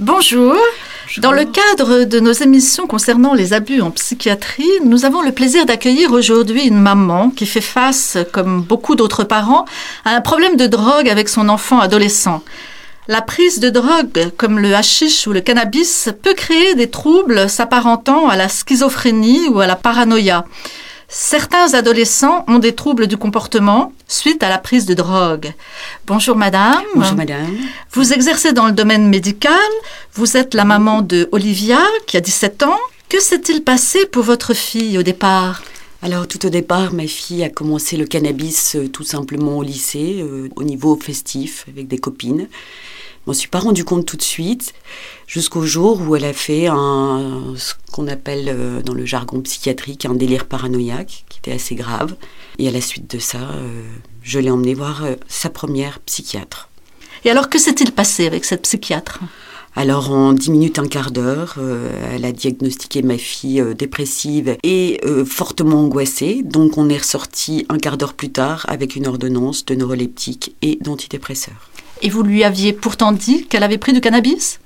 Bonjour. Dans le cadre de nos émissions concernant les abus en psychiatrie, nous avons le plaisir d'accueillir aujourd'hui une maman qui fait face, comme beaucoup d'autres parents, à un problème de drogue avec son enfant adolescent. La prise de drogue, comme le hashish ou le cannabis, peut créer des troubles s'apparentant à la schizophrénie ou à la paranoïa. Certains adolescents ont des troubles du comportement suite à la prise de drogue. Bonjour madame. Bonjour madame. Vous exercez dans le domaine médical. Vous êtes la maman de Olivia qui a 17 ans. Que s'est-il passé pour votre fille au départ? Alors tout au départ, ma fille a commencé le cannabis euh, tout simplement au lycée, euh, au niveau festif, avec des copines. Je m'en suis pas rendu compte tout de suite, jusqu'au jour où elle a fait un, ce qu'on appelle euh, dans le jargon psychiatrique un délire paranoïaque, qui était assez grave. Et à la suite de ça, je l'ai emmenée voir sa première psychiatre. Et alors, que s'est-il passé avec cette psychiatre? Alors en 10 minutes, un quart d'heure, euh, elle a diagnostiqué ma fille euh, dépressive et euh, fortement angoissée. Donc on est ressorti un quart d'heure plus tard avec une ordonnance de neuroleptique et d'antidépresseurs. Et vous lui aviez pourtant dit qu'elle avait pris du cannabis?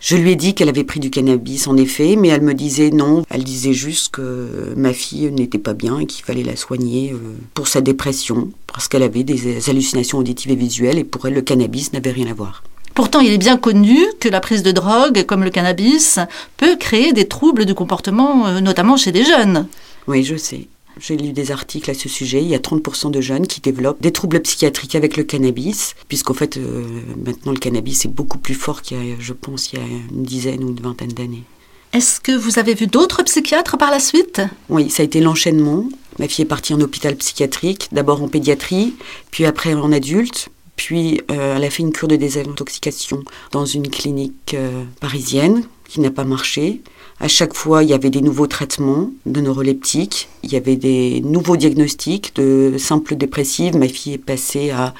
Je lui ai dit qu'elle avait pris du cannabis, en effet, mais elle me disait non. Elle disait juste que ma fille n'était pas bien et qu'il fallait la soigner pour sa dépression, parce qu'elle avait des hallucinations auditives et visuelles, et pour elle, le cannabis n'avait rien à voir. Pourtant, il est bien connu que la prise de drogue, comme le cannabis, peut créer des troubles du comportement, euh, notamment chez des jeunes. Oui, je sais. J'ai lu des articles à ce sujet. Il y a 30% de jeunes qui développent des troubles psychiatriques avec le cannabis, puisqu'en fait, euh, maintenant, le cannabis est beaucoup plus fort qu'il y a, je pense, il y a une dizaine ou une vingtaine d'années. Est-ce que vous avez vu d'autres psychiatres par la suite? Oui, ça a été l'enchaînement. Ma fille est partie en hôpital psychiatrique, d'abord en pédiatrie, puis après en adulte, puis euh, elle a fait une cure de désintoxication dans une clinique euh, parisienne qui n'a pas marché. À chaque fois, il y avait des nouveaux traitements de neuroleptiques, il y avait des nouveaux diagnostics de simple dépressive. Ma fille est passée à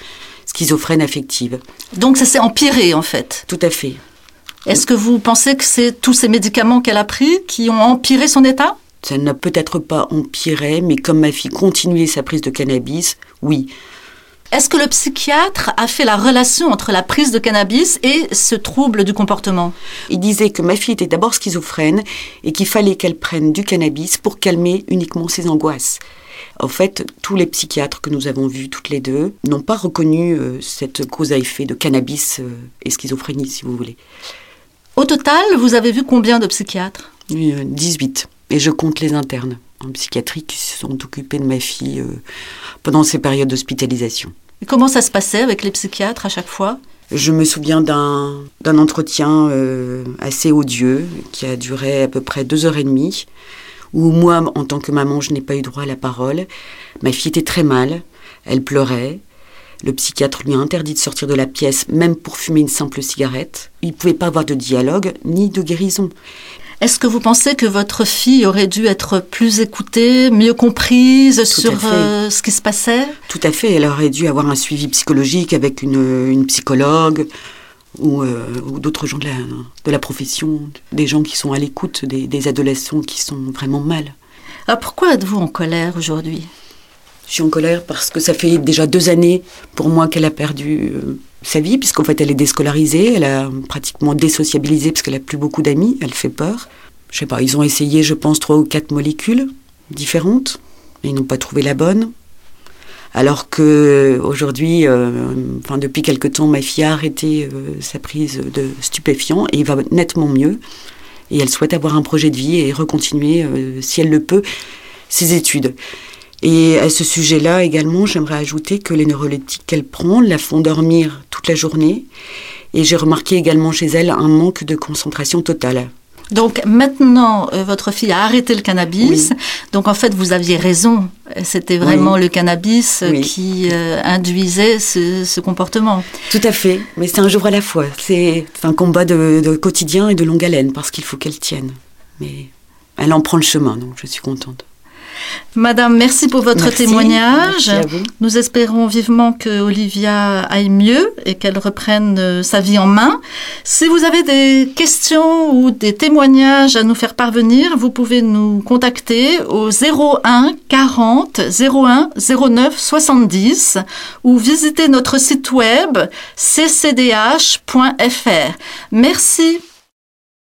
schizophrène affective. Donc ça s'est empiré en fait Tout à fait. Est-ce que vous pensez que c'est tous ces médicaments qu'elle a pris qui ont empiré son état? Ça n'a peut-être pas empiré, mais comme ma fille continuait sa prise de cannabis, oui. Est-ce que le psychiatre a fait la relation entre la prise de cannabis et ce trouble du comportement? Il disait que ma fille était d'abord schizophrène et qu'il fallait qu'elle prenne du cannabis pour calmer uniquement ses angoisses. En fait, tous les psychiatres que nous avons vus, toutes les deux, n'ont pas reconnu euh, cette cause à effet de cannabis euh, et schizophrénie, si vous voulez. Au total, vous avez vu combien de psychiatres? 18. Euh, et je compte les internes en psychiatrie qui se sont occupés de ma fille pendant ces périodes d'hospitalisation comment ça se passait avec les psychiatres à chaque fois? Je me souviens d'un entretien euh, assez odieux qui a duré à peu près deux heures et demie, où moi, en tant que maman, je n'ai pas eu droit à la parole. Ma fille était très mal, elle pleurait. Le psychiatre lui a interdit de sortir de la pièce, même pour fumer une simple cigarette. Il ne pouvait pas avoir de dialogue ni de guérison. Est-ce que vous pensez que votre fille aurait dû être plus écoutée, mieux comprise sur euh, ce qui se passait? Tout à fait. Elle aurait dû avoir un suivi psychologique avec une, psychologue ou, euh, d'autres gens de la, de la, profession, des gens qui sont à l'écoute des, adolescents qui sont vraiment mal. Alors pourquoi êtes-vous en colère aujourd'hui? Je suis en colère parce que ça fait déjà deux années pour moi qu'elle a perdu euh, sa vie, puisqu'en fait elle est déscolarisée, elle a pratiquement désociabilisé parce qu'elle a plus beaucoup d'amis, elle fait peur. Je sais pas, ils ont essayé, je pense, trois ou quatre molécules différentes, mais ils n'ont pas trouvé la bonne. Alors que aujourd'hui, euh, enfin depuis quelque temps, ma fille a arrêté euh, sa prise de stupéfiants et il va nettement mieux. Et elle souhaite avoir un projet de vie et recontinuer, euh, si elle le peut, ses études. Et à ce sujet-là également, j'aimerais ajouter que les neuroleptiques qu'elle prend la font dormir toute la journée. Et j'ai remarqué également chez elle un manque de concentration totale. Donc maintenant, euh, votre fille a arrêté le cannabis. Donc en fait, vous aviez raison. C'était vraiment le cannabis euh, qui euh, induisait ce, comportement. Tout à fait. Mais c'est un jour à la fois. C'est un combat de, de, quotidien et de longue haleine parce qu'il faut qu'elle tienne. Mais elle en prend le chemin, donc je suis contente. Madame, merci pour votre témoignage. Nous espérons vivement que Olivia aille mieux et qu'elle reprenne euh, sa vie en main. Si vous avez des questions ou des témoignages à nous faire parvenir, vous pouvez nous contacter au 01 40 01 09 70 ou visiter notre site web ccdh.fr. Merci